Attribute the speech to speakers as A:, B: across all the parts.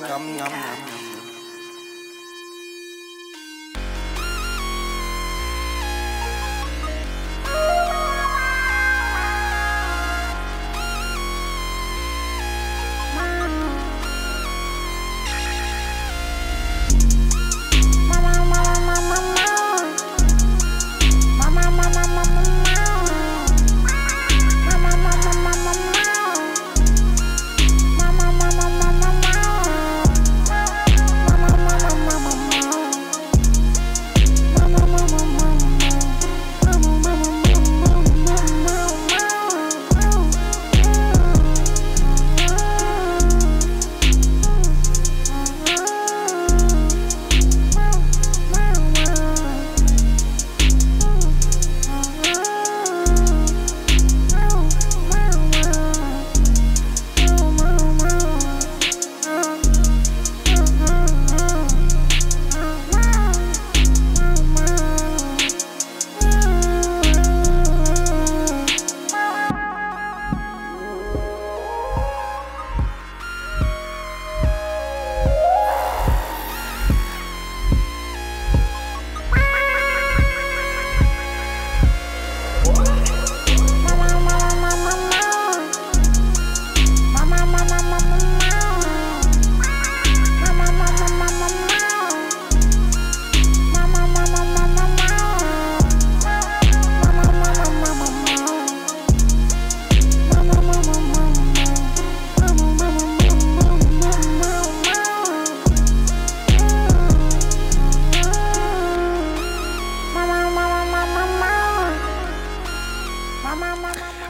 A: ngâm ngâm ngâm ngâm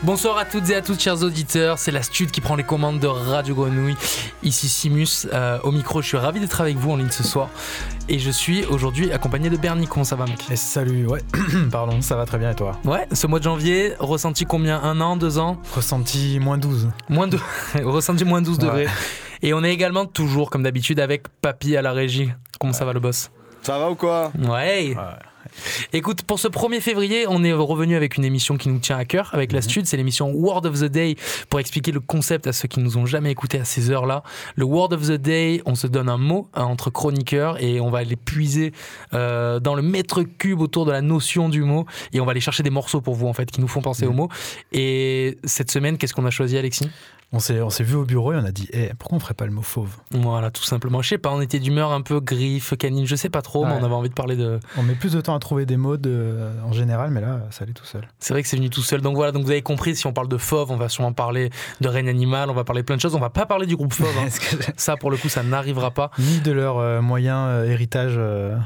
B: Bonsoir à toutes et à tous, chers auditeurs. C'est la Stud qui prend les commandes de Radio Grenouille. Ici Simus, euh, au micro. Je suis ravi d'être avec vous en ligne ce soir. Et je suis aujourd'hui accompagné de Bernie. Comment ça va, mec
C: Et salut, ouais. Pardon, ça va très bien et toi?
B: Ouais, ce mois de janvier, ressenti combien? Un an, deux ans?
C: Ressenti moins 12.
B: Moins de... ressenti moins 12
C: Ouais.
B: degrés. Et on est également toujours, comme d'habitude, avec Papy à la régie. Comment ça va, le boss?
A: Ça va ou quoi?
B: Ouais. Écoute, pour ce 1er février, on est revenu avec une émission qui nous tient à cœur avec la Stud. C'est l'émission Word of the Day pour expliquer le concept à ceux qui nous ont jamais écouté à ces heures-là. Le Word of the Day, on se donne un mot hein, entre chroniqueurs et on va les puiser euh, dans le mètre cube autour de la notion du mot et on va aller chercher des morceaux pour vous en fait qui nous font penser au mot. Et cette semaine, qu'est-ce qu'on a choisi, Alexis?
C: On s'est, on s'est vu au bureau et on a dit Eh, pourquoi on ferait pas le mot fauve?
B: Voilà, tout simplement. Je sais pas, on était d'humeur un peu griffe, canine, je sais pas trop, mais on avait envie de parler de,
C: On met plus de temps à trouver des mots de- en général, mais là, ça allait tout seul.
B: C'est vrai que c'est venu tout seul. Donc voilà, donc vous avez compris, si on parle de Fauve, on va sûrement parler de Reine Animal, on va parler plein de choses. On va pas parler du groupe Fauve. hein. Ça, pour le coup, ça n'arrivera pas.
C: Ni de leur euh, moyen euh, héritage euh,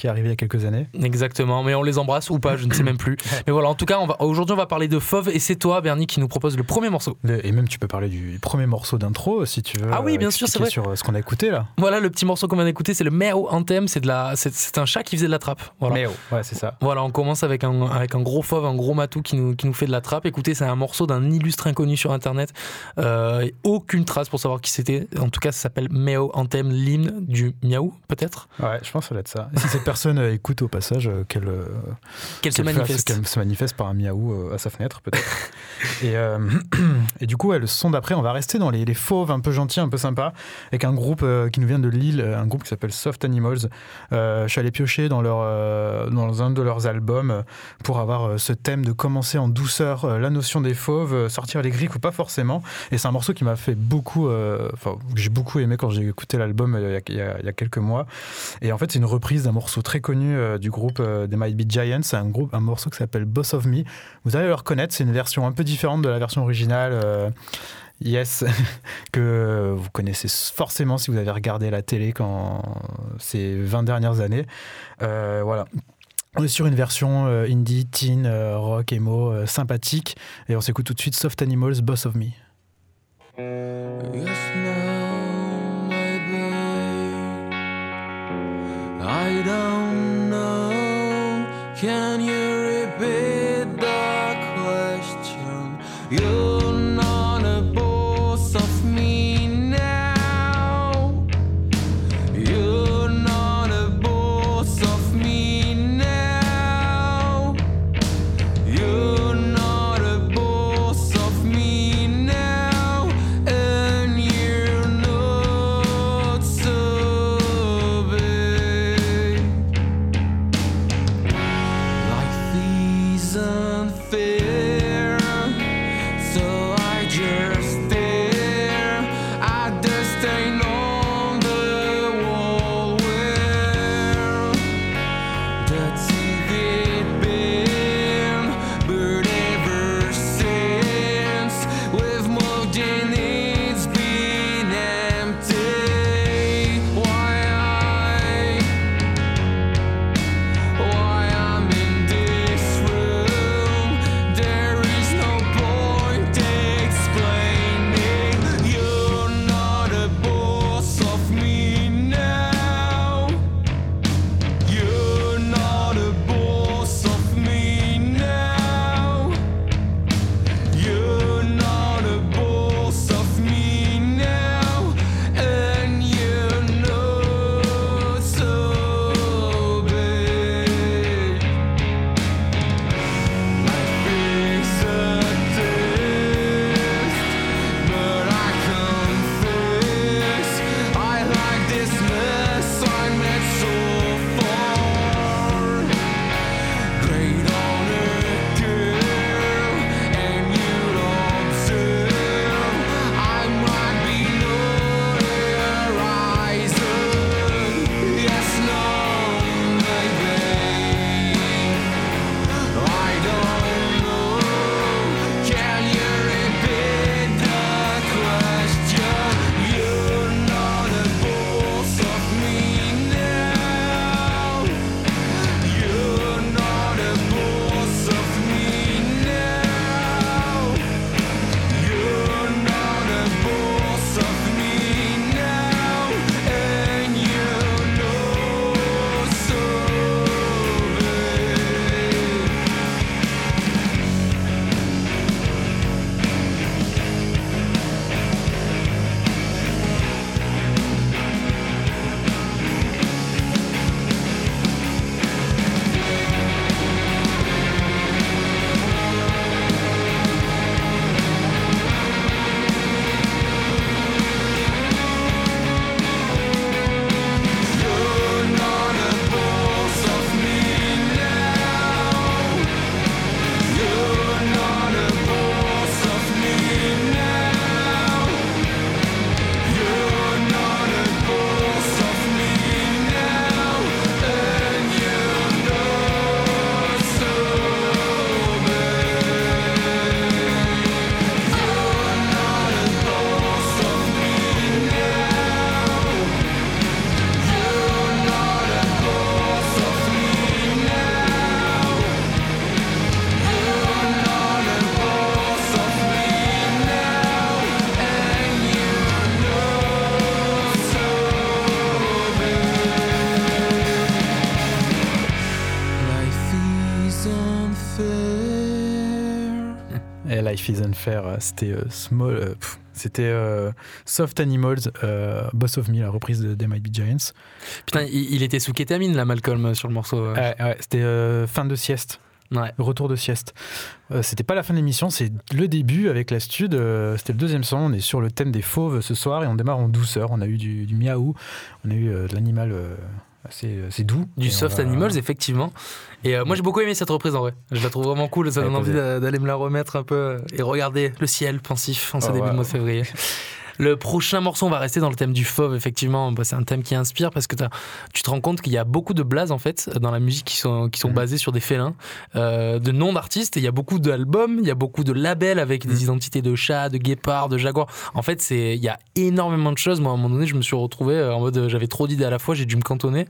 C: qui est arrivé il y a quelques années.
B: Exactement. Mais on les embrasse ou pas, je ne sais même plus. Mais voilà, en tout cas, aujourd'hui, on va parler de Fauve et c'est toi, Bernie, qui nous propose le premier morceau.
C: Le- et même, tu peux parler du premier morceau d'intro si tu veux.
B: Ah oui,
C: euh,
B: bien sûr, c'est vrai.
C: Sur euh, ce qu'on a écouté là.
B: Voilà, le petit morceau qu'on vient d'écouter, c'est le Meow Anthem. C'est de la, c'est, c'est un chat qui faisait de la trappe. Voilà.
C: Oh, ouais, c'est ça.
B: Voilà, on commence avec un, avec un gros fauve, un gros matou qui nous, qui nous fait de la trappe. Écoutez, c'est un morceau d'un illustre inconnu sur internet. Euh, aucune trace pour savoir qui c'était. En tout cas, ça s'appelle Meow Anthem, l'hymne du miaou, peut-être
C: Ouais, je pense que ça doit être ça. Si cette personne euh, écoute au passage, euh, qu'elle euh,
B: Qu'elle se manifeste.
C: qu'elle se manifeste par un miaou à sa fenêtre, peut-être. et, euh, et du coup, ouais, le son d'après, on va rester dans les, les fauves un peu gentils, un peu sympas, avec un groupe qui nous vient de Lille, un groupe qui s'appelle Soft Animals. Euh, je suis allé piocher dans, leur, dans un de leurs albums pour avoir ce thème de commencer en douceur la notion des fauves, sortir les griffes ou pas forcément. Et c'est un morceau qui m'a fait beaucoup, enfin, que j'ai beaucoup aimé quand j'ai écouté l'album il y a quelques mois. Et en fait, c'est une reprise d'un morceau très connu euh, du groupe euh, des Might Be Giants. C'est un, un morceau qui s'appelle Boss of Me. Vous allez le reconnaître, c'est une version un peu différente de la version originale. euh, Yes, que vous connaissez forcément si vous avez regardé la télé quand ces 20 dernières années. Euh, voilà. On est sur une version indie, teen, rock, emo, sympathique. Et on s'écoute tout de suite Soft Animals, Boss of Me.
D: I don't know. Can you repeat the question? You're
C: Life is Unfair. euh, C'était euh, Small. euh, C'était Soft Animals, Boss of Me, la reprise de They Might Be Giants.
B: Putain, il, il était sous kétamine, là, Malcolm, sur le morceau.
C: Ouais, ouais, C'était fin de sieste.
B: Ouais.
C: Retour de sieste. Euh, C'était pas la fin de l'émission, c'est le début avec la stud. euh, C'était le deuxième son. On est sur le thème des fauves ce soir et on démarre en douceur. On a eu du, du miaou, on a eu euh, de l'animal assez, assez doux.
B: Du Soft
C: va-
B: Animals, effectivement. Et euh, moi, j'ai beaucoup aimé cette reprise en vrai. Je la trouve vraiment cool. Ça donne envie d'aller me la remettre un peu euh, et regarder le ciel pensif en ce
C: Oh,
B: début de mois de février. Le prochain morceau, on va rester dans le thème du fauve, effectivement. Bah, c'est un thème qui inspire parce que tu te rends compte qu'il y a beaucoup de blazes en fait dans la musique qui sont, qui sont
C: Mhm.
B: basées sur des félins, euh, de noms d'artistes. Et Il y a beaucoup d'albums, il y a beaucoup de labels avec des
C: Mhm.
B: identités de chats, de guépards, de jaguars. En fait, c'est il y a énormément de choses. Moi, à un moment donné, je me suis retrouvé euh, en mode euh, j'avais trop d'idées à la fois, j'ai dû me cantonner.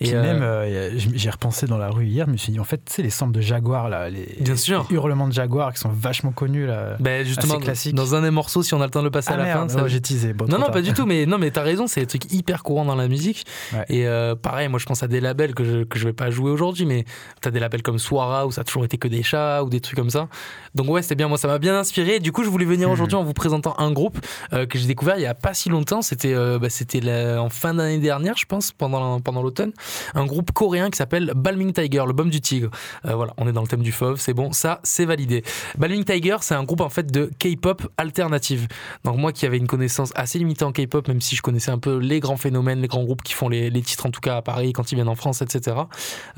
C: Puis
B: euh,
C: même, euh, j'ai repensé dans la rue hier, je me suis dit, en fait, tu sais, les samples de Jaguar, là, les,
B: Bien sûr.
C: les hurlements de Jaguar qui sont vachement connus, là.
B: Ben justement,
C: Assez classique.
B: dans un des morceaux, si on a le temps de le passer
C: Ah
B: à la
C: merde,
B: fin. ça-
C: ouais, j'ai teasé. Bon,
B: non, non, pas du tout, mais non, mais t'as raison, c'est des trucs hyper courants dans la musique.
C: Ouais.
B: Et euh, pareil, moi je pense à des labels que je, que je vais pas jouer aujourd'hui, mais t'as des labels comme Swara où ça a toujours été que des chats ou des trucs comme ça. Donc ouais, c'était bien, moi ça m'a bien inspiré. Du coup, je voulais venir
C: Mhm.
B: aujourd'hui en vous présentant un groupe euh, que j'ai découvert il y a pas si longtemps. C'était euh, bah, c'était en fin d'année dernière, je pense, pendant, pendant l'automne. Un groupe coréen qui s'appelle Balming Tiger, le baume du tigre. Euh, voilà, on est dans le thème du fauve, c'est bon, ça c'est validé. Balming Tiger, c'est un groupe en fait de K-pop alternative. Donc moi qui avais une connaissance assez limitée en K-pop, même si je connaissais un peu les grands phénomènes, les grands groupes qui font les, les titres en tout cas à Paris quand ils viennent en France, etc.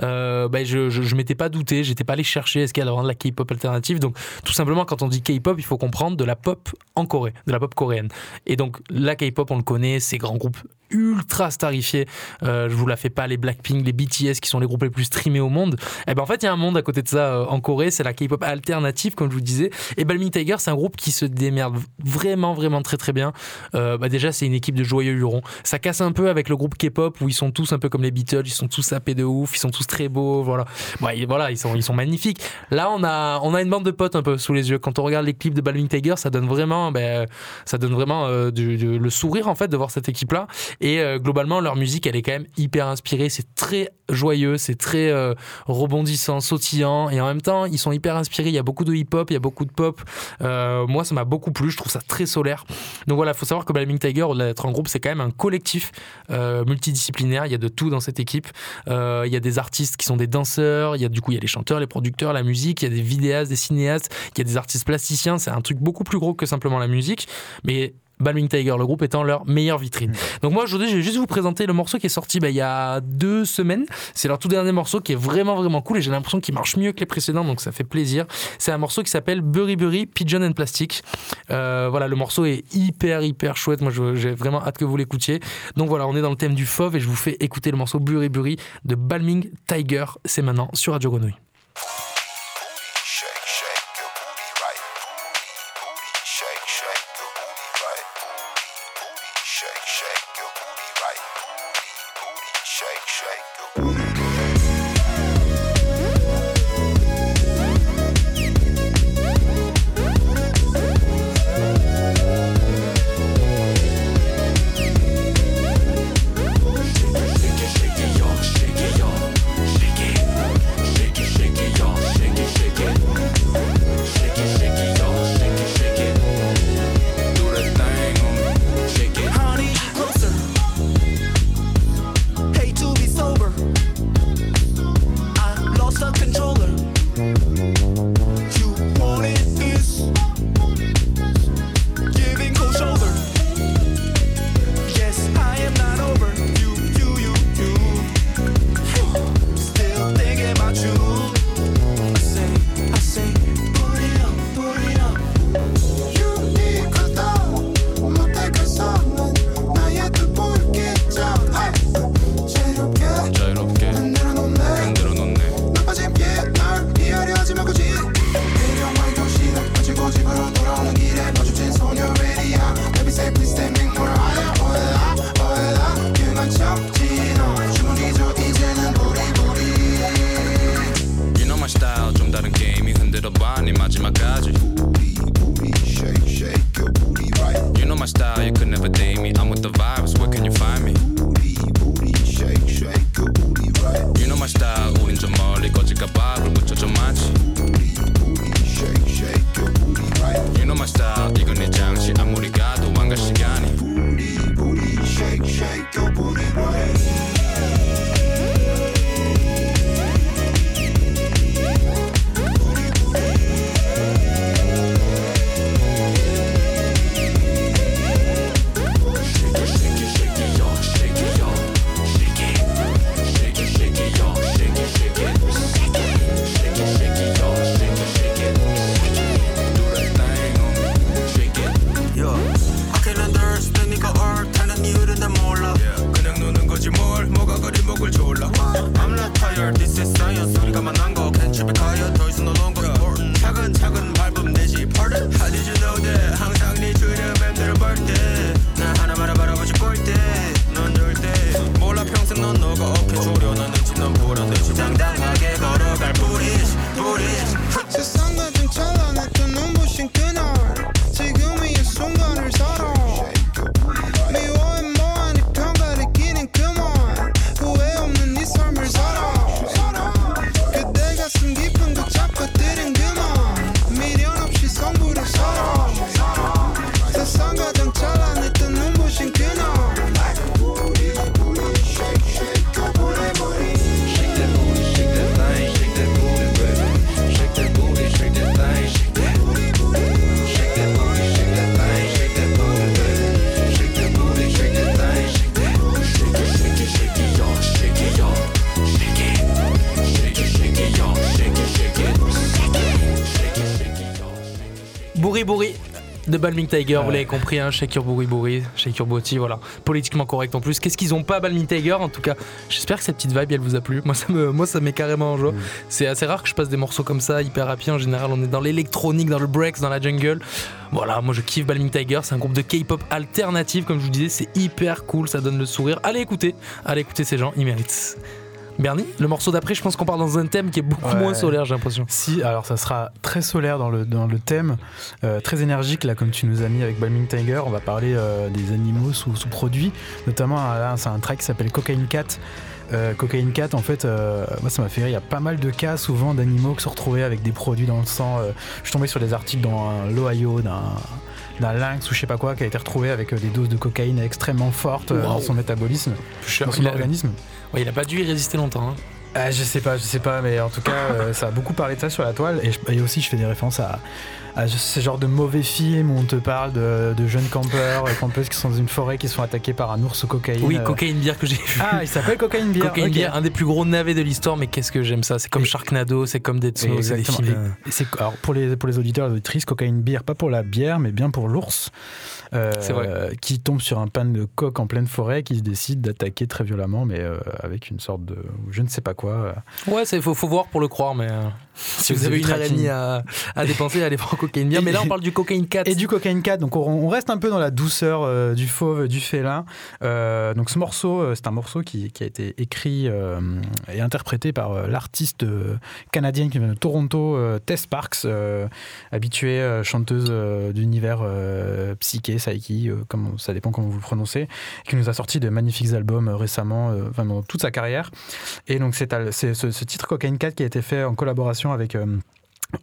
B: Ben, je, je, je m'étais pas douté, j'étais pas allé chercher est-ce qu'il y a vraiment de la K-pop alternative. Donc tout simplement quand on dit K-pop, il faut comprendre de la pop en Corée, de la pop coréenne. Et donc la K-pop, on le connaît, ces grands groupes ultra starifiés. Euh, je vous la fais pas les Blackpink, les BTS qui sont les groupes les plus streamés au monde. Et ben en fait il y a un monde à côté de ça euh, en Corée, c'est la K-pop alternative comme je vous disais. Et Balming Tiger, c'est un groupe qui se démerde vraiment vraiment très très bien. Euh, bah déjà c'est une équipe de joyeux hurons. Ça casse un peu avec le groupe K-pop où ils sont tous un peu comme les Beatles, ils sont tous sapés de ouf, ils sont tous très beaux, voilà. Ouais, voilà, ils sont ils sont magnifiques. Là on a on a une bande de potes un peu sous les yeux. Quand on regarde les clips de Balming Tiger, ça donne vraiment ben, ça donne vraiment euh, du- du- le sourire en fait de voir cette équipe là. Et euh, globalement leur musique elle est quand même hyper inspirée. C'est très joyeux, c'est très euh, rebondissant, sautillant et en même temps ils sont hyper inspirés. Il y a beaucoup de hip hop, il y a beaucoup de pop. Euh, moi ça m'a beaucoup plu. Je trouve ça très solaire. Donc voilà, faut savoir que Balming Tiger, d'être un groupe, c'est quand même un collectif euh, multidisciplinaire. Il y a de tout dans cette équipe. Euh, il y a des artistes qui sont des danseurs. Il y a du coup il y a les chanteurs, les producteurs, la musique. Il y a des vidéastes, des cinéastes. Il y a des artistes plasticiens. C'est un truc beaucoup plus gros que simplement la musique. Mais Balming Tiger, le groupe étant leur meilleure vitrine. Donc moi aujourd'hui je vais juste vous présenter le morceau qui est sorti bah, il y a deux semaines. C'est leur tout dernier morceau qui est vraiment vraiment cool et j'ai l'impression qu'il marche mieux que les précédents donc ça fait plaisir. C'est un morceau qui s'appelle Burry Burry Pigeon and Plastic. Euh, voilà le morceau est hyper hyper chouette. Moi j'ai vraiment hâte que vous l'écoutiez. Donc voilà on est dans le thème du fauve et je vous fais écouter le morceau Burry Burry de Balming Tiger. C'est maintenant sur Radio Grenouille. De Balming Tiger, vous l'avez compris, hein, Bourri, Shake Your Booty, voilà. Politiquement correct en plus. Qu'est-ce qu'ils ont pas, Balming Tiger En tout cas, j'espère que cette petite vibe, elle vous a plu. Moi, ça me, moi, ça met carrément en joie. C'est assez rare que je passe des morceaux comme ça, hyper rapide. En général, on est dans l'électronique, dans le breaks, dans la jungle. Voilà, moi, je kiffe Balming Tiger. C'est un groupe de K-pop alternatif, comme je vous disais. C'est hyper cool, ça donne le sourire. Allez écouter, allez écouter ces gens, ils méritent. Bernie, le morceau d'après, je pense qu'on part dans un thème qui est beaucoup
C: Ouais.
B: moins solaire, j'ai l'impression.
C: Si, alors ça sera très solaire dans le, dans le thème, euh, très énergique, là, comme tu nous as mis avec Balming Tiger. On va parler euh, des animaux sous, sous produits, notamment là, c'est un track qui s'appelle Cocaine Cat. Euh, Cocaine Cat, en fait, euh, moi ça m'a fait rire. Il y a pas mal de cas souvent d'animaux qui se retrouvaient avec des produits dans le sang. Euh, je suis tombé sur des articles dans l'Ohio d'un lynx ou je sais pas quoi qui a été retrouvé avec des doses de cocaïne extrêmement fortes dans son métabolisme, dans son organisme.
B: Ouais, il a pas dû y résister longtemps. hein.
C: Ah, je sais pas, je sais pas, mais en tout cas, euh, ça a beaucoup parlé de ça sur la toile. Et, je- et aussi, je fais des références à, à ce genre de mauvais films où on te parle de, de jeunes campeurs et campeuses qui sont dans une forêt qui sont attaqués par un ours au cocaïne.
B: Oui,
C: Euh,
B: cocaïne bière que j'ai vu.
C: Ah, il s'appelle. Cocaine ok.
B: Beer, un des plus gros navets de l'histoire, mais qu'est-ce que j'aime ça. C'est comme
C: Et-
B: Sharknado, c'est comme Dead c'est des
C: Exactement.
B: films. euh,
C: Et- alors pour les, pour les auditeurs et les auditrices, cocaïne bière, pas pour la bière, mais bien pour l'ours, euh,
B: vrai.
C: qui tombe sur un pan de coque en pleine forêt, qui se décide d'attaquer très violemment, mais euh, avec une sorte de, je ne sais pas quoi. euh.
B: Ouais, il faut, faut voir pour le croire, mais euh, si vous
C: vous
B: avez une heure et demie à, à dépenser, allez voir Cocaine Beer.
C: Et-
B: Mais là, on parle du Cocaine 4.
C: Et du cocaine 4, donc on, on reste un peu dans la douceur euh, du fauve, du félin. Euh, donc ce morceau, euh, c'est un morceau qui, qui a été écrit euh, et interprété par l'artiste canadienne qui vient de Toronto, Tess Parks, habituée chanteuse d'univers psyché, psyche, comme, ça dépend comment vous le prononcez, qui nous a sorti de magnifiques albums récemment, enfin dans toute sa carrière. Et donc c'est ce, ce titre Cocaine 4 qui a été fait en collaboration avec... euh,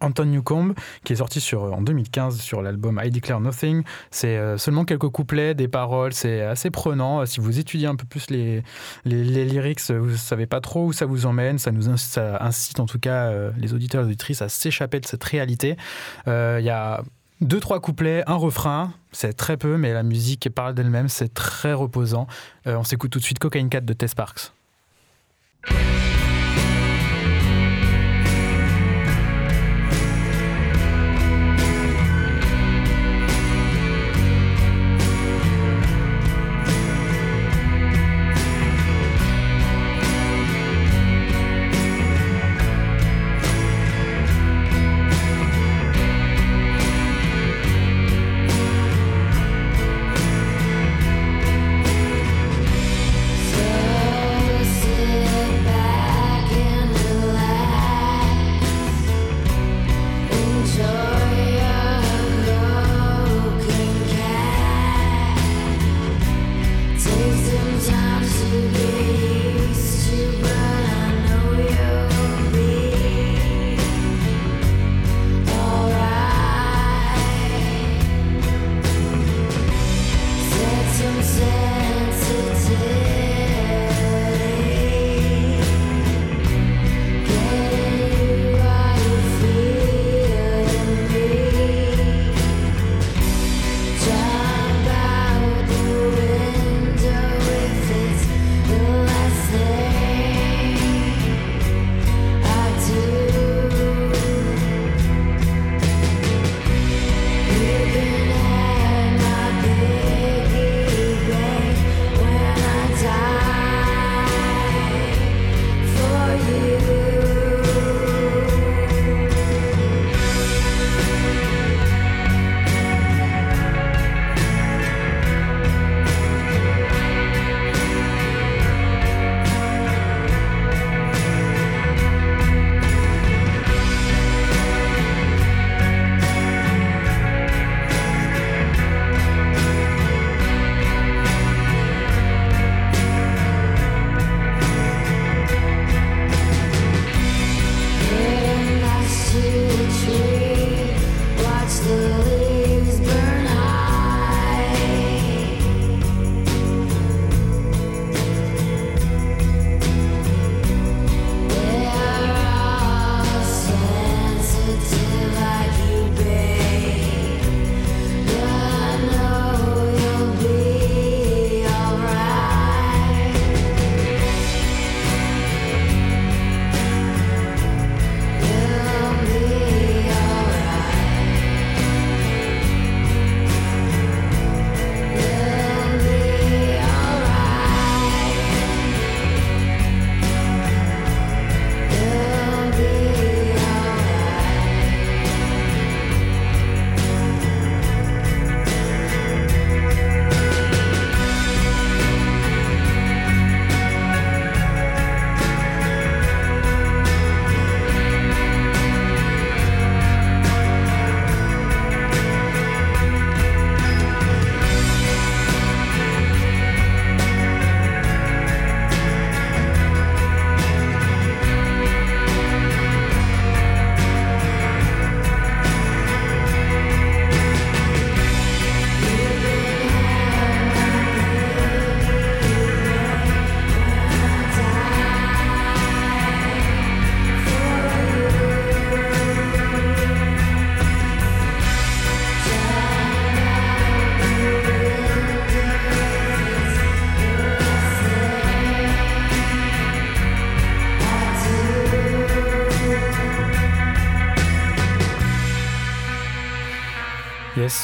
C: Anton Newcomb, qui est sorti sur, en 2015 sur l'album I Declare Nothing. C'est euh, seulement quelques couplets, des paroles, c'est assez prenant. Si vous étudiez un peu plus les, les, les lyrics, vous savez pas trop où ça vous emmène. Ça nous incite, ça incite en tout cas euh, les auditeurs et les auditrices à s'échapper de cette réalité. Euh, Il y a deux, trois couplets, un refrain. C'est très peu, mais la musique parle d'elle-même. C'est très reposant. Euh, on s'écoute tout de suite Cocaine 4 de Tess Parks.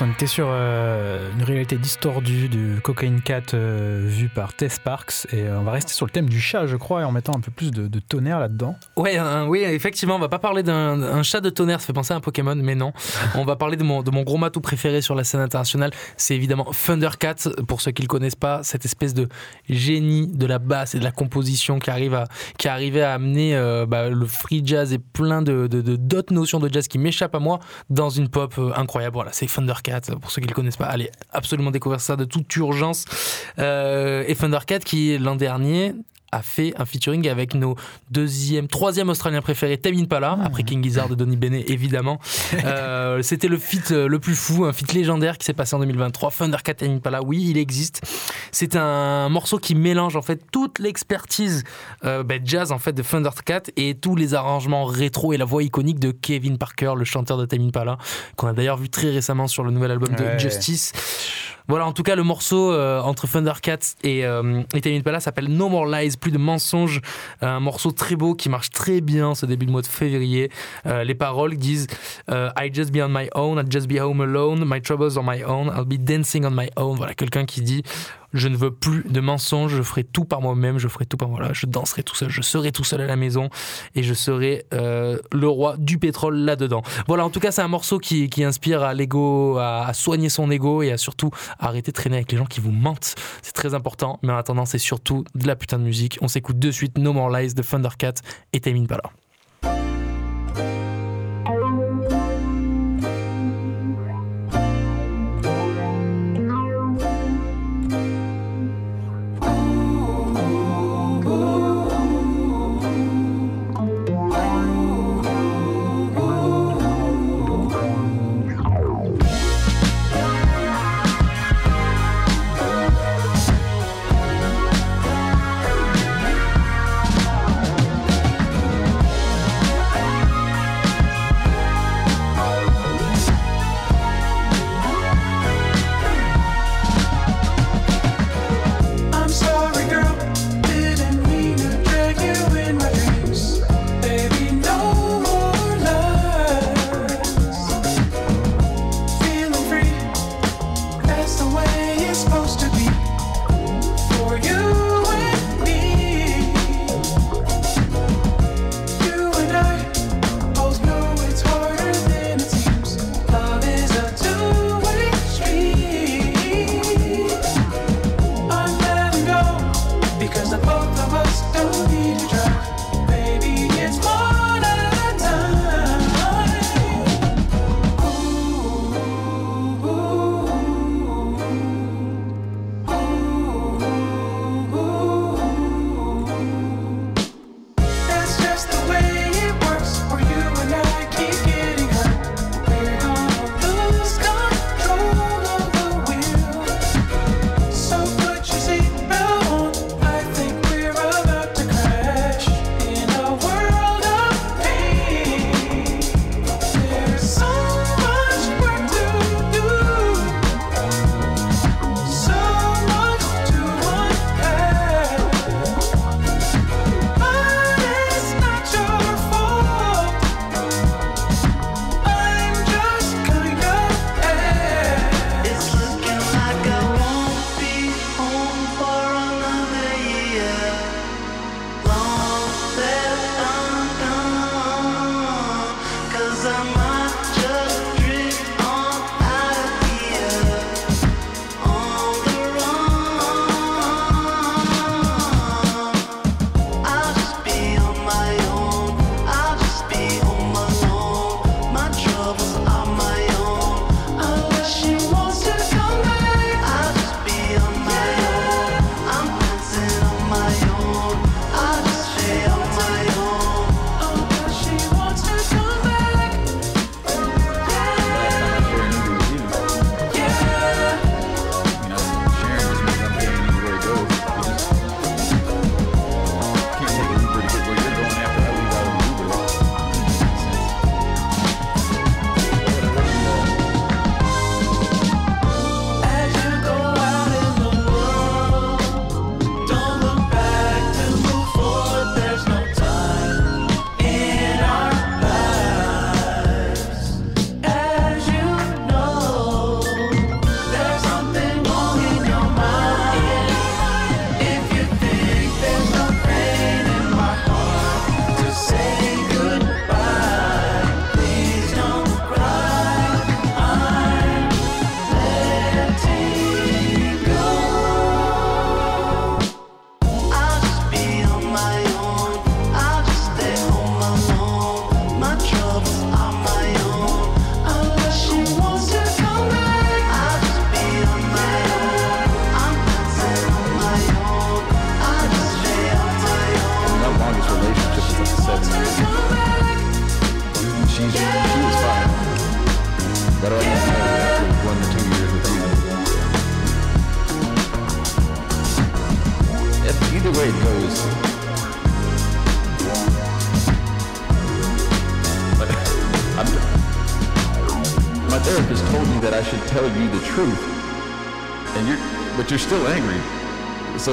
C: On était sur réalité distordue du Cocaine Cat euh, vu par Tess Parks et euh, on va rester sur le thème du chat, je crois, et en mettant un peu plus de, tonnerre là-dedans.
B: Ouais, oui, effectivement, on va pas parler d'un un chat de tonnerre, ça fait penser à un Pokémon, mais non. On va parler de mon, de mon gros matou préféré sur la scène internationale. C'est évidemment Thundercat, pour ceux qui le connaissent pas, cette espèce de génie de la basse et de la composition qui arrive à, qui arrivait à amener euh, bah, le free jazz et plein de- d'autres notions de jazz qui m'échappent à moi dans une pop euh, incroyable. Voilà, c'est Thundercat, pour ceux qui le connaissent pas, allez absolument découvrir ça de toute urgence. Euh, et Thundercat qui, l'an dernier, a fait un featuring avec nos deuxième, troisième Australiens préférés, Tame Impala, après King Gizzard de Donny Bennett, évidemment. Euh, C'était le feat euh, le plus fou, un feat légendaire qui s'est passé en 2023. Thundercat Tame Impala, oui, il existe. C'est un morceau qui mélange en fait toute l'expertise euh, ben, jazz en fait de Thundercat et tous les arrangements rétro et la voix iconique de Kevin Parker, le chanteur de Tame Impala, qu'on a d'ailleurs vu très récemment sur le nouvel album de
C: Ouais.
B: Justice. Voilà, en tout cas, le morceau euh, entre Thundercats et, euh, Tame Impala s'appelle No More Lies, plus de mensonges. Un morceau très beau qui marche très bien ce début de mois de février. Euh, les paroles disent euh, I just be on my own, I'll just be home alone, my troubles on my own, I'll be dancing on my own. Voilà, quelqu'un qui dit je ne veux plus de mensonges, je ferai tout par moi-même, je ferai tout par moi. Voilà, je danserai tout seul, je serai tout seul à la maison et je serai euh, le roi du pétrole là-dedans. Voilà, en tout cas, c'est un morceau qui, qui inspire à l'ego, à, à soigner son ego et à surtout arrêter de traîner avec les gens qui vous mentent. C'est très important, mais en attendant, c'est surtout de la putain de musique. On s'écoute de suite No More Lies de Thundercat et Tame Impala.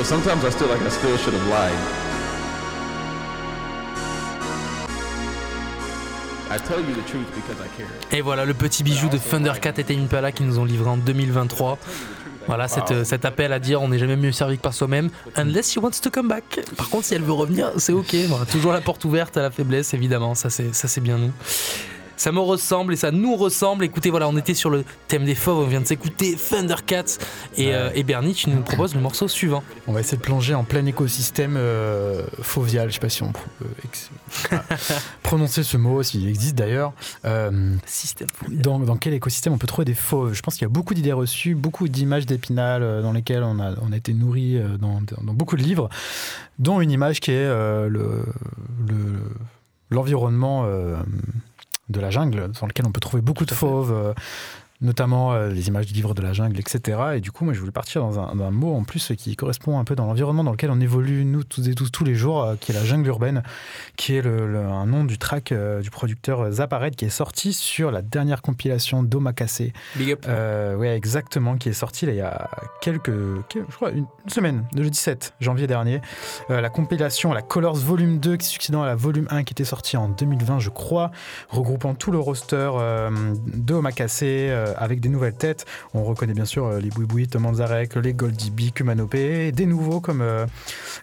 E: So sometimes I feel like I still should have lied. I tell you the truth because I care.
B: Et voilà le petit bijou de Thundercat et Tame Impala qui nous ont livré en 2023. Voilà cette, cet appel à dire on n'est jamais mieux servi que par soi-même. Unless she wants to come back. Par contre, si elle veut revenir, c'est ok. Voilà, toujours la porte ouverte à la faiblesse, évidemment. Ça, c'est ça, c'est bien nous. Ça me ressemble et ça nous ressemble. Écoutez, voilà, on était sur le thème des fauves. On vient de s'écouter Thundercats. Et, euh, et Bernie, tu nous proposes le morceau suivant.
C: On va essayer de plonger en plein écosystème euh, fauvial. Je sais pas si on peut euh, ah, prononcer ce mot, s'il existe d'ailleurs. Euh,
B: Système
C: dans, dans quel écosystème on peut trouver des fauves? Je pense qu'il y a beaucoup d'idées reçues, beaucoup d'images d'épinal euh, dans lesquelles on a, on a été nourri euh, dans, dans beaucoup de livres, dont une image qui est euh, le, le- l'environnement euh, de la jungle, dans lequel on peut trouver beaucoup de fauves. Notamment euh, les images du livre de la jungle, etc. Et du coup, moi, je voulais partir dans un, dans un mot en plus qui correspond un peu dans l'environnement dans lequel on évolue, nous, tous et tous, tous les jours, euh, qui est la jungle urbaine, qui est le, le- un nom du track euh, du producteur Zapared, qui est sorti sur la dernière compilation d'Omakase.
B: Big up.
C: Ouais, exactement, qui est sorti il y a quelques, quel- je crois, une, une semaine, le 17 janvier dernier. La compilation, la Colors Volume 2, qui est succédant à la Volume 1, qui était sortie en 2020, je crois, regroupant tout le roster de Omakase euh, avec des nouvelles têtes. On reconnaît bien sûr euh, les Bouiboui, Tom Anzarek, les Goldie B, Kumanopé, des nouveaux comme, euh,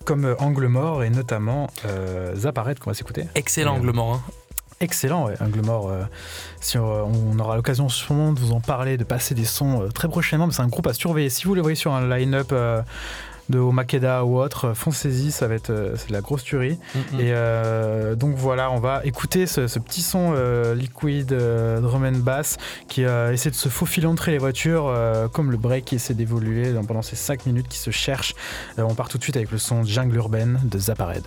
C: comme euh, Angle Mort et notamment euh, Zapared qu'on va s'écouter.
B: Excellent
C: euh,
B: angle mort. hein.
C: Excellent, ouais, Angle Mort. euh, si on, on aura l'occasion sûrement de vous en parler, de passer des sons euh, très prochainement, mais c'est un groupe à surveiller. Si vous les voyez sur un line-up euh, de Omakeda ou autre, foncez-y, ça va être euh, c'est de la grosse tuerie.
B: Mm.
C: Et euh, donc voilà, on va écouter ce, ce petit son euh, liquid euh, drum and bass qui essaie de se faufiler entre les voitures, comme le break qui essaie d'évoluer pendant ces 5 minutes qui se cherchent. On part tout de suite avec le son Jungle Urbaine de Zapared.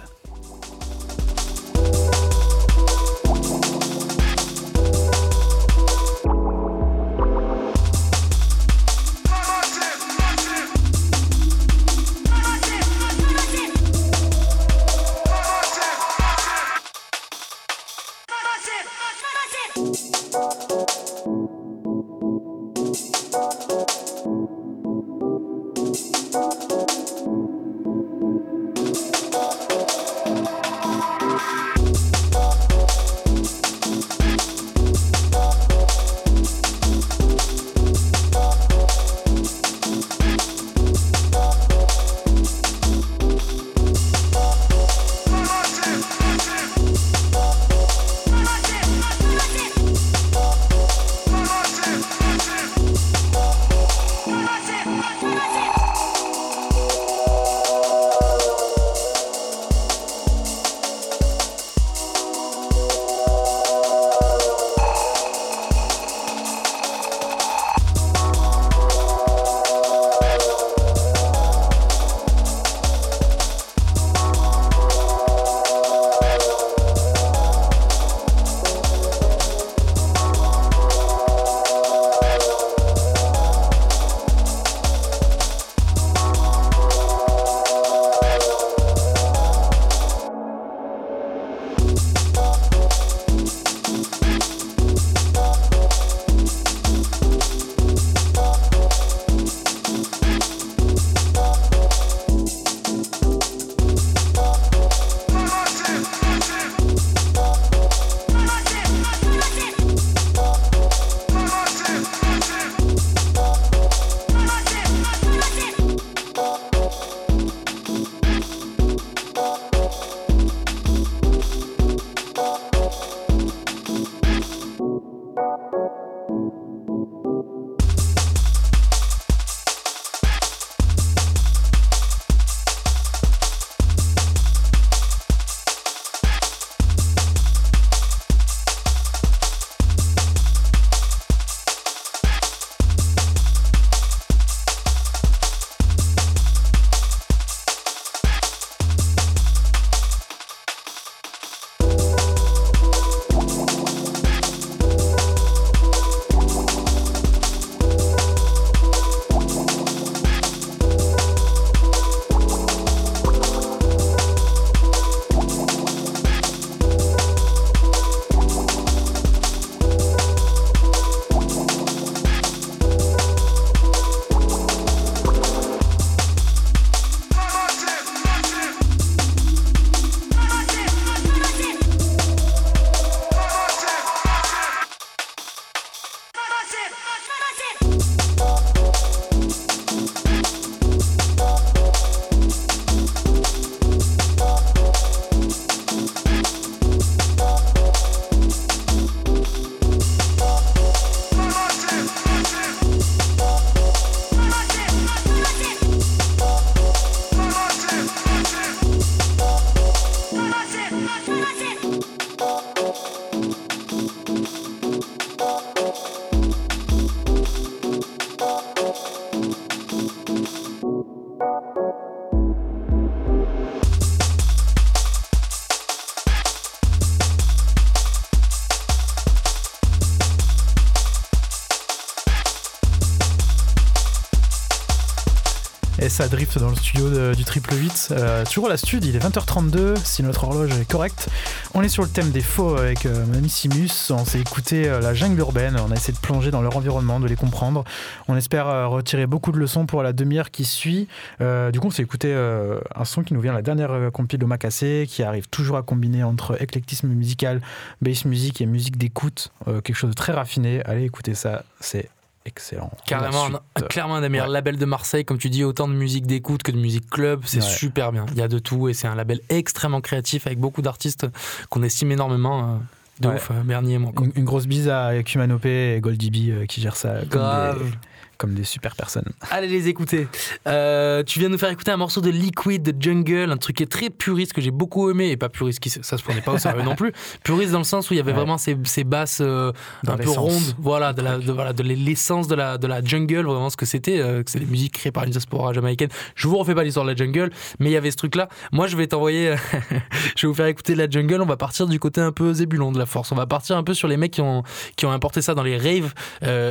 C: Ça drift dans le studio du Triple 8. Euh, toujours à la stud, il est 20h32, si notre horloge est correcte. On est sur le thème des faux avec euh, Mamie Simus. On s'est écouté euh, la jungle urbaine. On a essayé de plonger dans leur environnement, de les comprendre. On espère euh, retirer beaucoup de leçons pour la demi-heure qui suit. Euh, du coup, on s'est écouté un son qui nous vient de la dernière compil de Macassé, qui arrive toujours à combiner entre éclectisme musical, bass music et musique d'écoute. Quelque chose de très raffiné. Allez écouter ça, c'est excellent.
B: Carrément, un- clairement un des meilleurs
C: ouais.
B: labels de Marseille. Comme tu dis, autant de musique d'écoute que de musique club. C'est
C: Ouais.
B: super bien. Il y a de tout et c'est un label extrêmement créatif avec beaucoup d'artistes qu'on estime énormément. euh, de
C: Ouais.
B: ouf, euh, Bernier et moi.
C: Une, une grosse bise à Kumanopé et Goldie B euh, qui gèrent ça comme
B: Grave.
C: des, comme des super personnes.
B: Allez les écouter. Euh, tu viens nous faire écouter un morceau de Liquid de Jungle, un truc qui est très puriste que j'ai beaucoup aimé et pas puriste qui ça se prenait pas au sérieux non plus. Puriste dans le sens où il y avait
C: Ouais.
B: vraiment ces, ces basses euh, un peu rondes, voilà, de de, voilà, de l'essence de la, de la jungle, vraiment ce que c'était, euh, que c'est des musiques créées par une diaspora jamaïcaine. Je vous refais pas l'histoire de la jungle, mais il y avait ce truc là. Moi je vais t'envoyer, je vais vous faire écouter la jungle. On va partir du côté un peu zébulon de la force. On va partir un peu sur les mecs qui ont qui ont importé ça dans les raves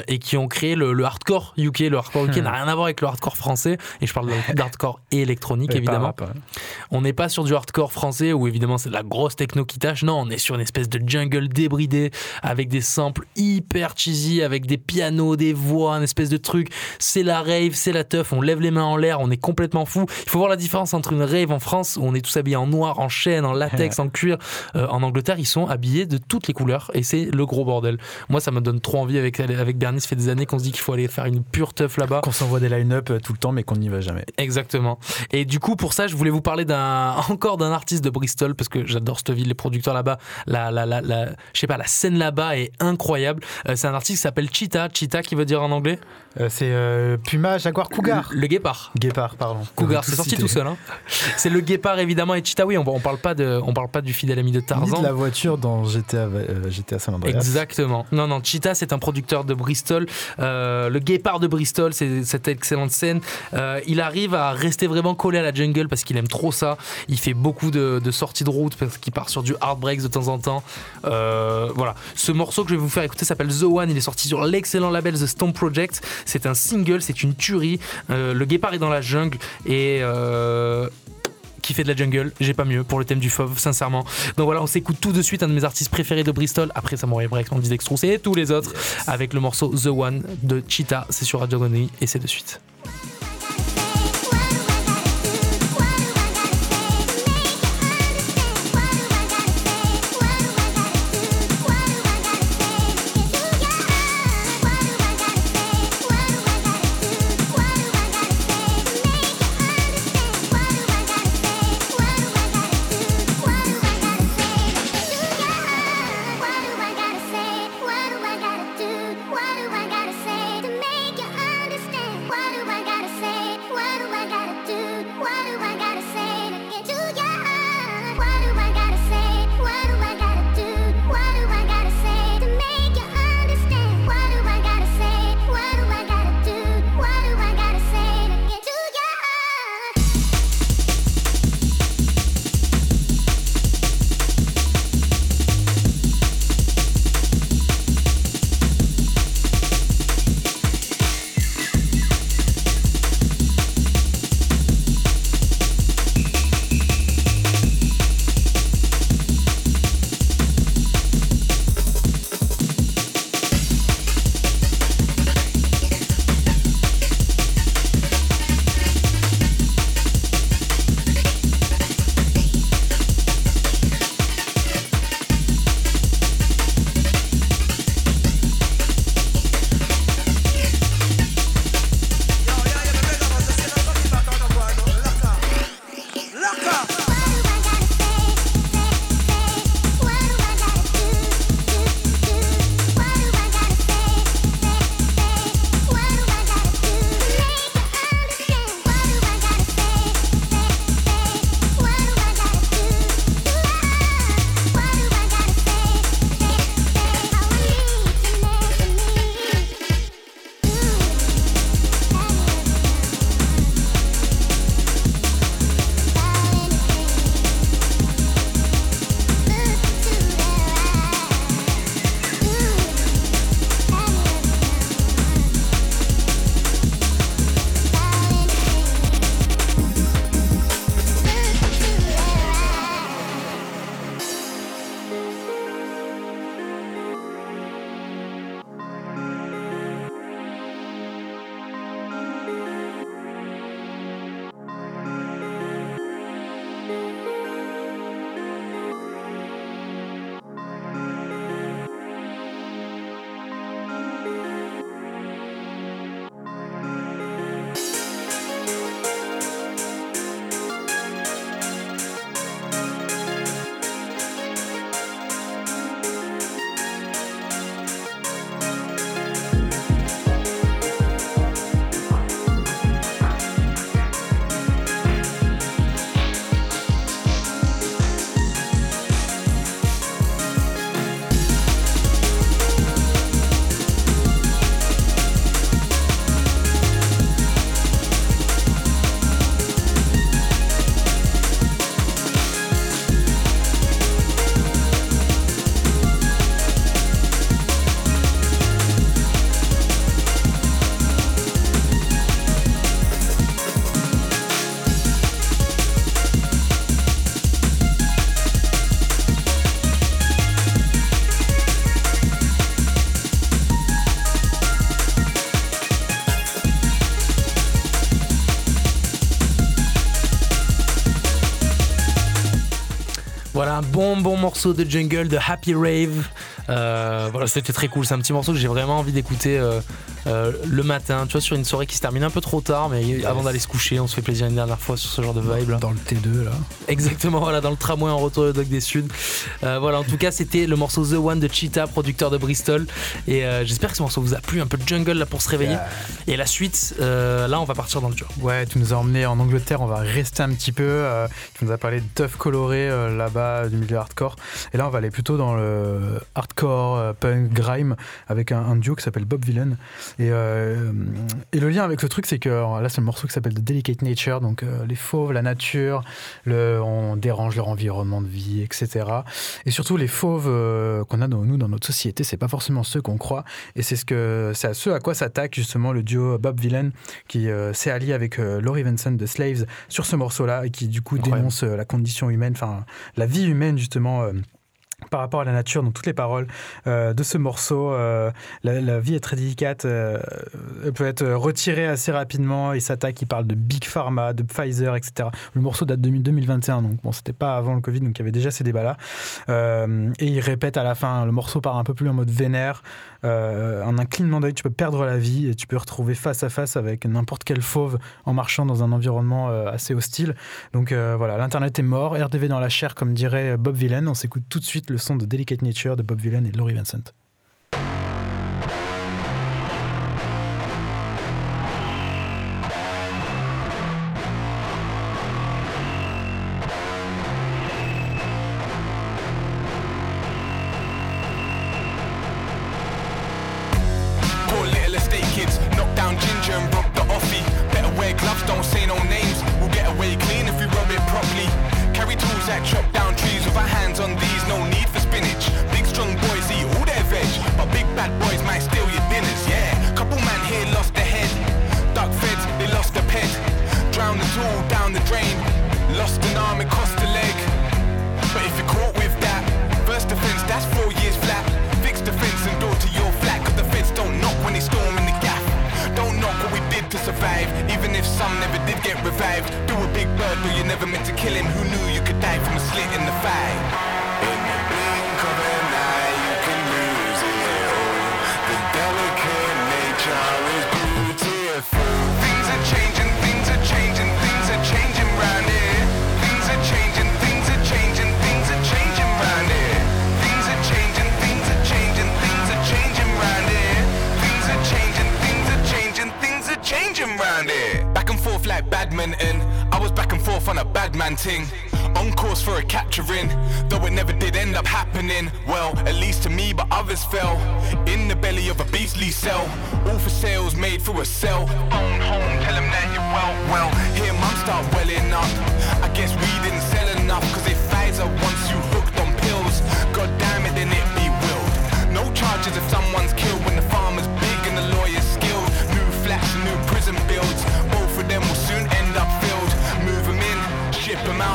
B: et qui ont créé le, le hardcore UK. Le hardcore UK n'a rien à voir avec le hardcore français. Et je parle d'hardcore électronique,
C: pas
B: évidemment. On n'est pas sur du hardcore français où évidemment c'est de la grosse techno qui tâche. Non, on est sur une espèce de jungle débridé avec des samples hyper cheesy, avec des pianos, des voix, un espèce de truc. C'est la rave, c'est la teuf. On lève les mains en l'air, on est complètement fou. Il faut voir la différence entre une rave en France où on est tous habillés en noir, en chaîne, en latex, en cuir. Euh, en Angleterre, ils sont habillés de toutes les couleurs et c'est le gros bordel. Moi, ça me donne trop envie avec, avec Bernie. Ça fait des années qu'on se dit qu'il faut aller faire une pure teuf là-bas.
C: Qu'on s'envoie des line-up euh, tout le temps, mais qu'on n'y va jamais.
B: Exactement. Et du coup, pour ça, je voulais vous parler d'un encore d'un artiste de Bristol parce que j'adore cette ville, les producteurs là-bas, la, la, la, la- je sais pas, la scène là-bas est incroyable. Euh, c'est un artiste qui s'appelle Cheetah. Cheetah, qui veut dire en anglais?
C: Euh, c'est euh, Puma, Jaguar, Cougar.
B: Le guépard.
C: Guépard, pardon.
B: Cougar, c'est sorti tout seul. hein. C'est le guépard évidemment et Cheetah. Oui, on, on parle pas de, on parle pas du fidèle ami de
C: Ni
B: Tarzan.
C: de la voiture dans GTA, euh, GTA San Andreas.
B: Exactement. Non, non, Cheetah, c'est un producteur de Bristol. Euh, le guépard de Bristol, c'est cette excellente scène. Euh, il arrive à rester vraiment collé à la jungle parce qu'il aime trop ça. Il fait beaucoup de, de sorties de route parce qu'il part sur du hard breaks de temps en temps. Euh, voilà. Ce morceau que je vais vous faire écouter s'appelle The One. Il est sorti sur l'excellent label The Stone Project. C'est un single, c'est une tuerie. Euh, le guépard est dans la jungle et. euh, qui fait de la jungle, j'ai pas mieux pour le thème du fauve, sincèrement. Donc voilà, on s'écoute tout de suite un de mes artistes préférés de Bristol. Après Samurai Breaks, on dit Dextrous et tous les autres avec le morceau The One de Cheetah. C'est sur Radio Grenouille et c'est de suite. Bon morceau de jungle de Happy Rave. Euh, voilà, c'était très cool. C'est un petit morceau que j'ai vraiment envie d'écouter euh, euh, le matin, tu vois, sur une soirée qui se termine un peu trop tard, mais avant d'aller se coucher, on se fait plaisir une dernière fois sur ce genre de vibe là.
C: Dans le T2 là.
B: Exactement, voilà, dans le tramway en retour de Doc des Suds. Euh, voilà, en tout cas, c'était le morceau The One de Cheetah, producteur de Bristol. Et euh, j'espère que ce morceau vous a plu, un peu de jungle là pour se réveiller. Et la suite, là, on va partir dans le dur.
C: Ouais, tu nous as emmené en Angleterre, on va rester un petit peu. tu nous as parlé de Tough Coloré là-bas, du milieu hardcore. Et là, on va aller plutôt dans le hardcore, punk, grime, avec un, un duo qui s'appelle Bob Villain. Et, euh, et le lien avec le truc, c'est que là, c'est le morceau qui s'appelle The Delicate Nature, donc euh, les fauves, la nature, le, on dérange leur environnement de vie, etc. Et surtout, les fauves euh, qu'on a dans, nous dans notre société, c'est pas forcément ceux qu'on croit. Et c'est ce que c'est à ce à quoi s'attaque justement le duo Bob Villain qui s'est allié avec Laurie Vincent de Slaves sur ce morceau-là et qui du coup
B: Incroyable.
C: dénonce la condition humaine, enfin la vie humaine justement. Par rapport à la nature, dans toutes les paroles euh, de ce morceau, euh, la, vie est très délicate. euh, elle peut être retirée assez rapidement. Il s'attaque, il parle de Big Pharma, de Pfizer, etc. Le morceau date de 2021, donc bon, c'était pas avant le Covid, donc il y avait déjà ces débats-là. Et il répète à la fin, le morceau part un peu plus en mode vénère. En un clignement d'œil, tu peux perdre la vie et tu peux retrouver face à face avec n'importe quel fauve en marchant dans un environnement assez hostile. Donc voilà, l'internet est mort, RDV dans la chair, comme dirait Bob Villain. On s'écoute tout de suite le son de Delicate Nature de Bob Villain et Laurie Vincent.
F: Changing round here. Back and forth like badminton. I was back and forth on a bad man ting. On course for a capturing, though it never did end up happening. Well, at least to me, but others fell in the belly of a beastly cell. All for sales made through a cell. Phone home, tell them that you're well. Well, here mum start welling up. I guess we didn't sell enough, cause if Pfizer wants you hooked on pills, god damn it, then it be willed. No charges if someone's killed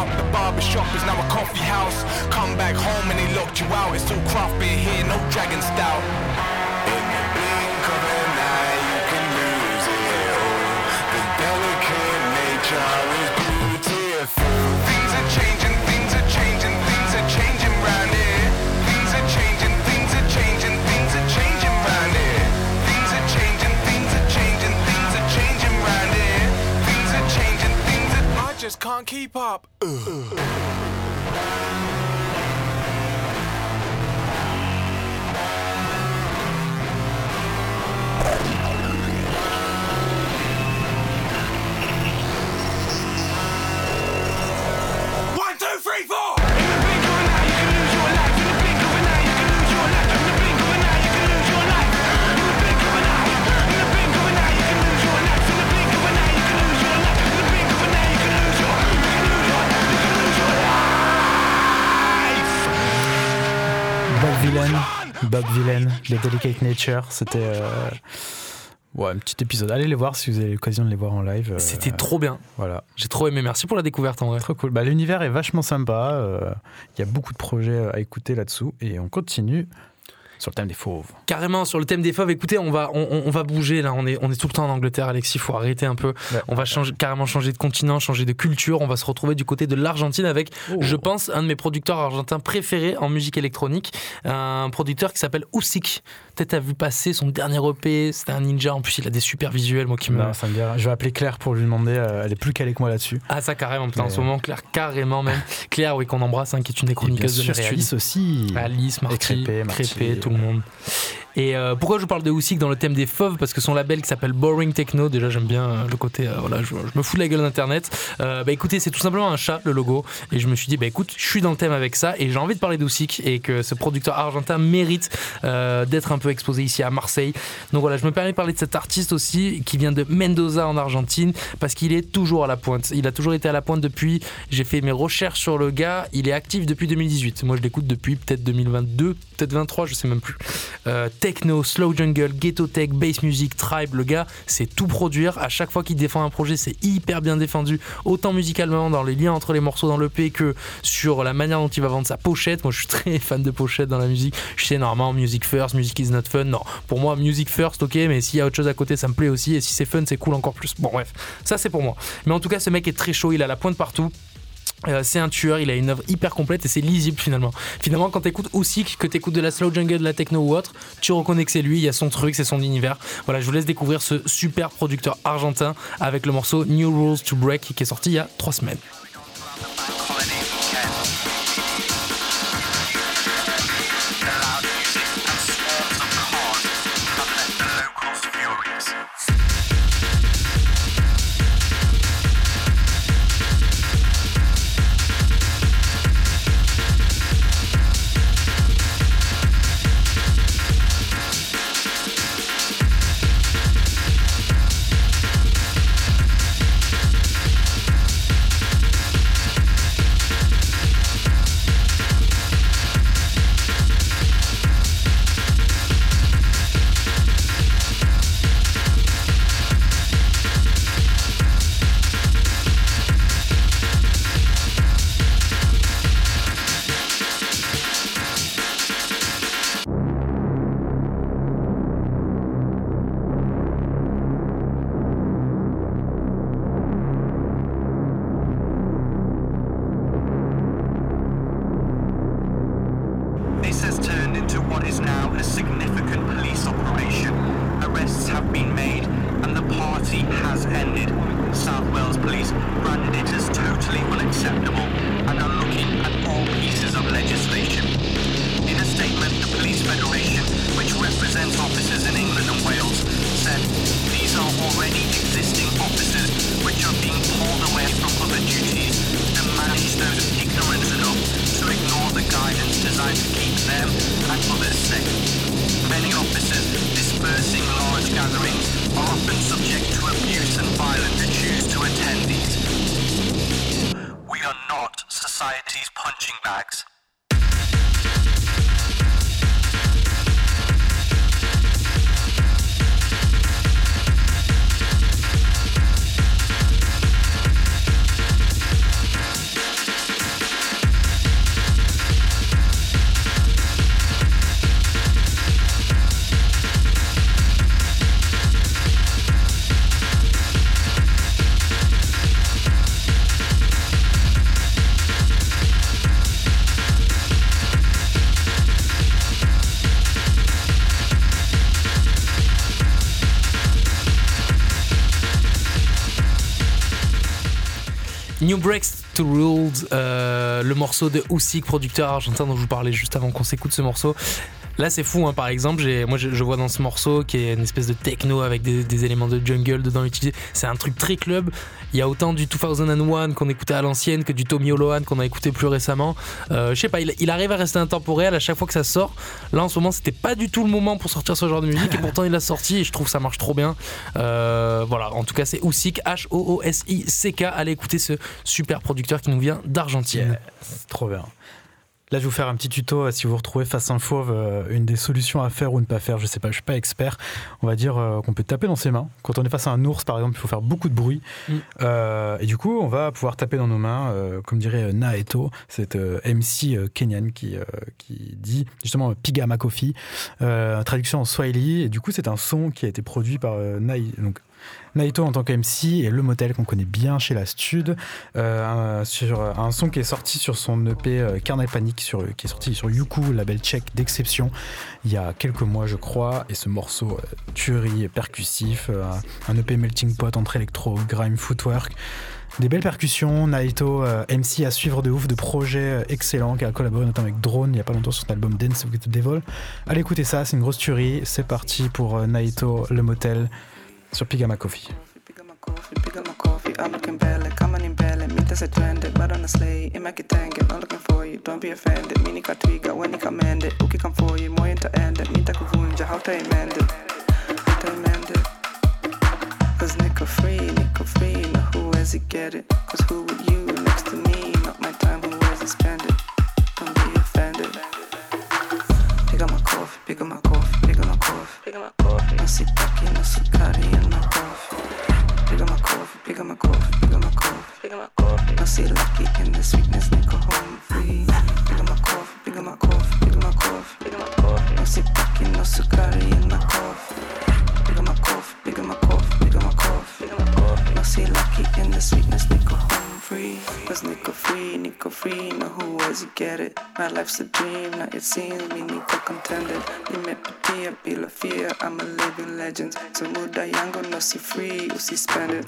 F: out. The barber shop is now a coffee house. Come back home and they locked you out. It's all craft beer here, no dragon stout. Just can't keep up. One, two, three, four.
C: Bob Villain, Bob Villain, The Delicate Nature, c'était euh, ouais, un petit épisode. Allez les voir si vous avez l'occasion de les voir en live. euh,
B: C'était trop bien.
C: Voilà.
B: J'ai trop aimé. Merci pour la découverte en vrai.
C: Trop cool. Bah, L'univers est vachement sympa. euh, Il y a beaucoup de projets à écouter là-dessous. Et on continue. Sur le thème des fauves.
B: Carrément sur le thème des fauves. Écoutez, on va, on, va bouger là. On est, on est tout le temps en Angleterre, Alexis. Faut arrêter un peu.
C: Ouais.
B: On va changer, carrément changer de continent, changer de culture. On va se retrouver du côté de l'Argentine avec, je pense, un de mes producteurs argentins préférés en musique électronique. Un producteur qui s'appelle Ousik. Peut-être t'as vu passer son dernier EP. C'était un ninja. En plus, il a des super visuels. Moi qui me.
C: Non, ça me rien. Je vais appeler Claire pour lui demander. euh, elle est plus calée que moi là-dessus.
B: Ah, ça carrément. Putain, en ce moment, Claire, carrément même. Claire, oui, qu'on embrasse, hein, qui est une des chroniqueuses de.
C: Alice aussi.
B: Alice, Marty,
C: Crépé, Marty.
B: Crépé, tout le monde. Et euh, pourquoi je vous parle de Housik dans le thème des fauves? Parce que son label qui s'appelle Boring Techno, déjà j'aime bien euh, le côté, euh, voilà, je, me fous de la gueule d'internet. Bah écoutez, c'est tout simplement un chat, le logo. Et je me suis dit, bah écoute, je suis dans le thème avec ça et j'ai envie de parler d'Housik et que ce producteur argentin mérite d'être un peu exposé ici à Marseille. Donc voilà, je me permets de parler de cet artiste aussi qui vient de Mendoza en Argentine parce qu'il est toujours à la pointe. Il a toujours été à la pointe depuis, j'ai fait mes recherches sur le gars, il est actif depuis 2018. Moi je l'écoute depuis peut-être 2022, peut-être 23, je sais même plus. Techno, slow jungle, ghetto tech, bass music, tribe, le gars, c'est tout produire. À chaque fois qu'il défend un projet, c'est hyper bien défendu, autant musicalement dans les liens entre les morceaux dans le P que sur la manière dont il va vendre sa pochette. Moi, je suis très fan de pochette dans la musique. Je sais normalement music first, music is not fun. Non, pour moi, music first, ok, mais s'il y a autre chose à côté, ça me plaît aussi. Et si c'est fun, c'est cool encore plus. Bon, bref, ça c'est pour moi. Mais en tout cas, ce mec est très chaud, il a la pointe partout. Euh, c'est un tueur, il a une œuvre hyper complète et c'est lisible finalement. Finalement, quand t'écoutes aussi que t'écoutes de la slow jungle, de la techno ou autre, tu reconnais que c'est lui, il y a son truc, c'est son univers. Voilà, je vous laisse découvrir ce super producteur argentin avec le morceau New Rules to Break qui est sorti il y a trois semaines. Breaks to Rules, euh, le morceau de Housik, producteur argentin dont je vous parlais juste avant qu'on s'écoute ce morceau. Là, c'est fou, hein. par exemple, moi je, vois dans ce morceau qui est une espèce de techno avec des, éléments de jungle dedans utilisés. C'est un truc très club. Il y a autant du 2001 qu'on écoutait à l'ancienne que du Tommy Lohan qu'on a écouté plus récemment. Euh, je sais pas, il, arrive à rester intemporel à chaque fois que ça sort. Là, en ce moment, c'était pas du tout le moment pour sortir ce genre de musique et pourtant il l'a sorti et je trouve que ça marche trop bien. Euh, voilà, en tout cas, c'est Housik, H-O-O-S-I-C-K. Allez écouter ce super producteur qui nous vient d'Argentine.
C: C'est trop bien. Là, je vais vous faire un petit tuto. euh, Si vous retrouvez face à un fauve, une des solutions à faire ou ne pas faire, je sais pas, je suis pas expert. On va dire euh, qu'on peut taper dans ses mains. Quand on est face à un ours, par exemple, il faut faire beaucoup de bruit.
B: Mm.
C: Euh, et du coup, on va pouvoir taper dans nos mains, euh, comme dirait Naeto, cette MC kenyan qui, qui dit justement Pigama Coffee, euh, traduction en Swahili. Et du coup, c'est un son qui a été produit par donc, Naito en tant que MC et Le Motel qu'on connaît bien chez la Stud, euh, sur un son qui est sorti sur son EP euh, Carnal Panic, sur, qui est sorti sur Yuku, label tchèque d'exception, il y a quelques mois je crois, et ce morceau euh, tuerie, percussif, euh, un EP melting pot entre électro, grime, footwork, des belles percussions, Naito, euh, MC à suivre de ouf, de projets excellents, qui a collaboré notamment avec Drone il n'y a pas longtemps sur son album Dance with the Devil. Allez écouter ça, c'est une grosse tuerie, c'est parti pour Naito, Le Motel, sur Pigama Coffee.
G: I'm looking but on a sleigh. In my kitenge, not looking for you. Don't be offended. Mini katwiga, when you command it. Uki come for you, more into end it. Nita kuvunja, amend it. Cause nickel free, nickel free. Now it get it? Cause who with you next to me? Not my time, it spend it? Don't be offended. Pick up my coffee, pick up my coffee, pick up my coffee. Pick up my coffee. No sitaki, no My life's a dream, now it seems me nickel contended. Nimepitia bila fear, I'm a living legend. So muda yangu no si free, usi spend it.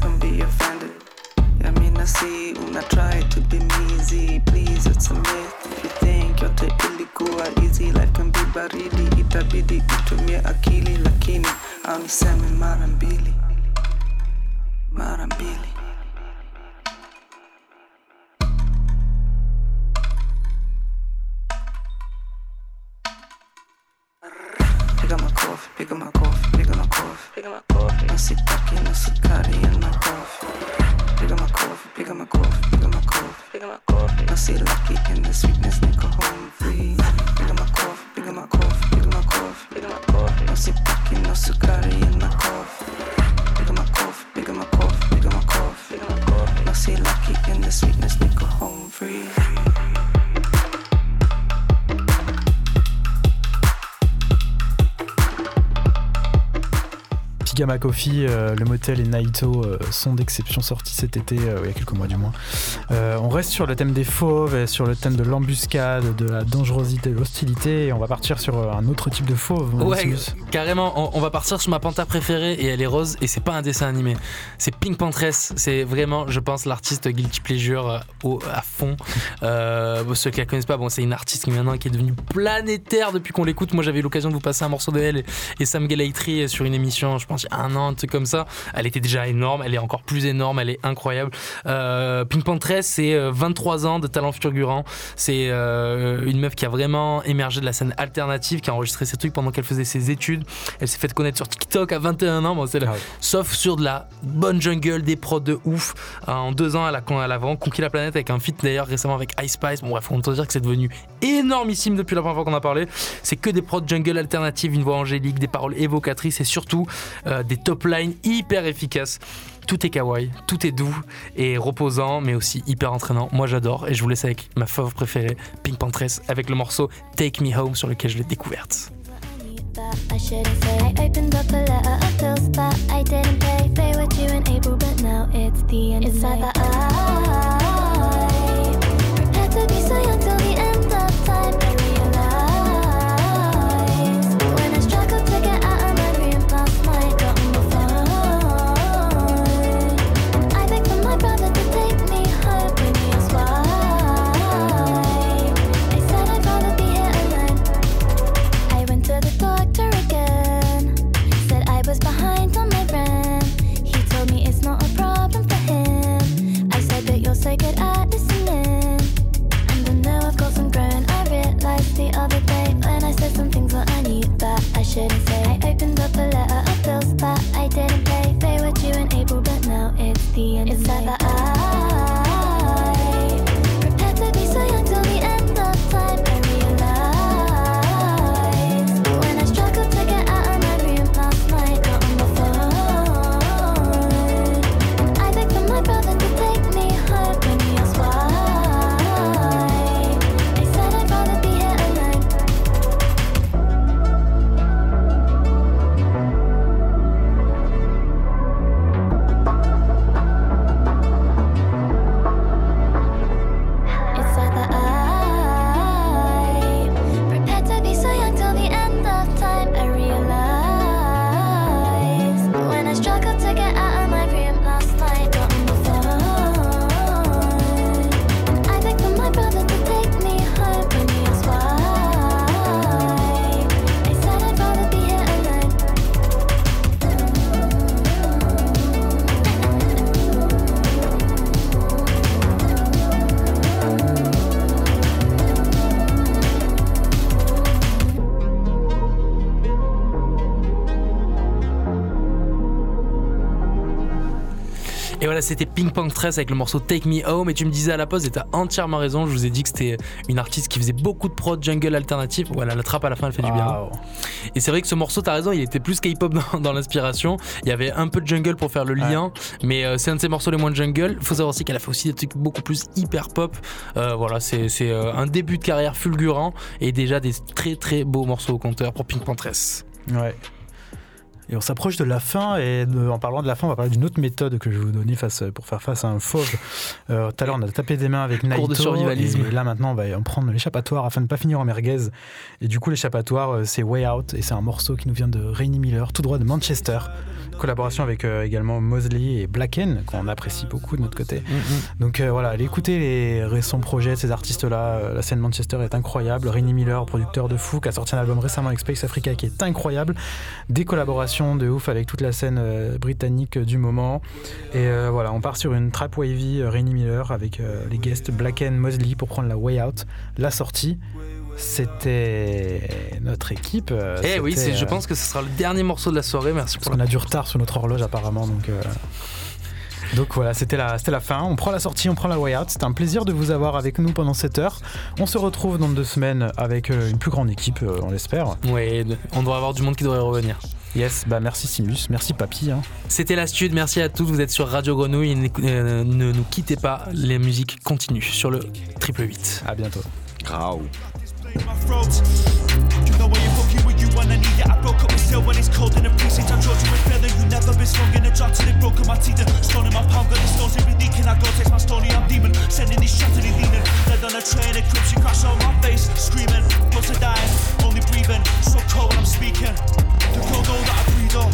G: Don't be offended. I mean, I see una try to be easy. Please, it's a myth. If you think you're the ilikuwa easy, life can be baridi. Itabidi utumie akili, lakini au niseme mara mbili, mara mbili. Coffee, pick up my coffee, pick up my coffee, pick up my coffee. No sitaki, no
C: Pigama Coffee, euh, le motel et Naito euh, sont d'exception sortis cet été, euh, il y a quelques mois du moins. On reste sur le thème des fauves, et sur le thème de l'embuscade, de la dangerosité, de l'hostilité, et on va partir sur un autre type de fauve.
B: Ouais, carrément. On, on va partir sur ma panta préférée et elle est rose et c'est pas un dessin animé. C'est Pink Pantress. C'est vraiment, je pense, l'artiste guilty pleasure au, à fond. Ceux qui la connaissent pas, bon, c'est une artiste qui maintenant qui est devenue planétaire depuis qu'on l'écoute. Moi, j'avais l'occasion de vous passer un morceau de elle et, et Sam Galaitry sur une émission, je pense, un an, un truc comme ça. Elle était déjà énorme. Elle est encore plus énorme. Elle est incroyable. Euh, Pink Pantress, c'est euh, 23 ans de talent fulgurant. C'est euh, une meuf qui a vraiment émergé de la scène alternative, qui a enregistré ses trucs pendant qu'elle faisait ses études. Elle s'est fait connaître sur TikTok à 21 ans. Bon, c'est
C: Ah.
B: Sauf sur de la bonne jungle, des prods de ouf. Euh, En deux ans, elle a, elle a vraiment conquis la planète avec un feat d'ailleurs récemment avec Ice Spice. Bon, bref, on peut dire que c'est devenu énormissime depuis la première fois qu'on a parlé. C'est que des prods jungle alternatives, une voix angélique, des paroles évocatrices et surtout euh, des top lines hyper efficaces. Tout est kawaii, tout est doux et reposant, mais aussi hyper entraînant. Moi j'adore et je vous laisse avec ma fauve préférée, Pink Pantress, avec le morceau Take Me Home sur lequel je l'ai découverte. C'était Ping Pong 13 avec le morceau Take Me Home. Et tu me disais à la pause, et t'as entièrement raison. Je vous ai dit que c'était une artiste qui faisait beaucoup de prod jungle alternative. Voilà, la trappe à la fin, elle fait du bien. Et c'est vrai que ce morceau, t'as raison, il était plus K-pop dans, dans l'inspiration. Il y avait un peu de jungle pour faire le lien, mais euh, c'est un de ses morceaux les moins de jungle. Faut savoir aussi qu'elle a fait aussi des trucs beaucoup plus hyper pop. Euh, voilà, c'est c'est, euh, un début de carrière fulgurant et déjà des très très beaux morceaux au compteur pour Pink Pantress.
C: Ouais. Et on s'approche de la fin, et de- en parlant de la fin, on va parler d'une autre méthode que je vais vous donner face, pour faire face à un fauve. Euh, Tout à l'heure, on a tapé des mains avec Naito.
B: Cours de survivalisme.
C: Et là, maintenant, on va en prendre l'échappatoire afin de ne pas finir en merguez. Et du coup, l'échappatoire, euh, c'est Way Out, et c'est un morceau qui nous vient de Rainy Miller, tout droit de Manchester. Collaboration avec euh, également Mosley et Blacken, qu'on apprécie beaucoup de notre côté. Donc euh, voilà, allez écouter les récents projets de ces artistes-là. Euh, La scène Manchester est incroyable. Rainy Miller, producteur de fou, qui a sorti un album récemment avec Space Africa qui est incroyable. Des collaborations de ouf avec toute la scène euh, britannique du moment. Et euh, voilà, on part sur une trap wavy euh, Rainy Miller avec les guests Blacken, Mosley pour prendre la Way Out. La sortie, c'était notre équipe.
B: Eh oui, je pense que ce sera le dernier morceau de la soirée. Merci
C: parce
B: pour
C: qu'on
B: la
C: a du retard sur notre horloge apparemment, donc. Donc voilà, c'était la, c'était la fin. On prend la sortie, on prend la way out. C'était un plaisir de vous avoir avec nous pendant cette heure. On se retrouve dans deux semaines avec euh, une plus grande équipe, euh, on l'espère.
B: Ouais, on doit avoir du monde qui devrait revenir.
C: Yes, bah merci Simus, merci Papy. hein.
B: C'était la Stud, merci à tous, vous êtes sur Radio Grenouille, euh, ne nous quittez pas, les musiques continuent sur le triple 8.
C: À bientôt.
A: Grau.
D: my throat. You know when you're fucking with you when I need it. I broke up with still when it's cold in the precinct. I told you with feeling you never been strong in the job till it broke my teeth. And stone in my palm, got the stones every leaking. I go taste my stony, I'm demon. Sending these shots to the leaning. Dead on a train, a crimson crash on my face. Screaming, close to dying, only breathing. So cold when I'm speaking. The cold know that I breathe up.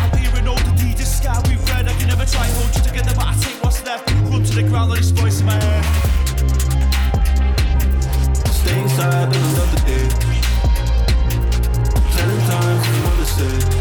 D: Out here in all the deed, the sky we red. I can never try hold you together, but I take what's left. Run to the ground, like this voice in my head.
F: Stay inside another day. Ten times another say.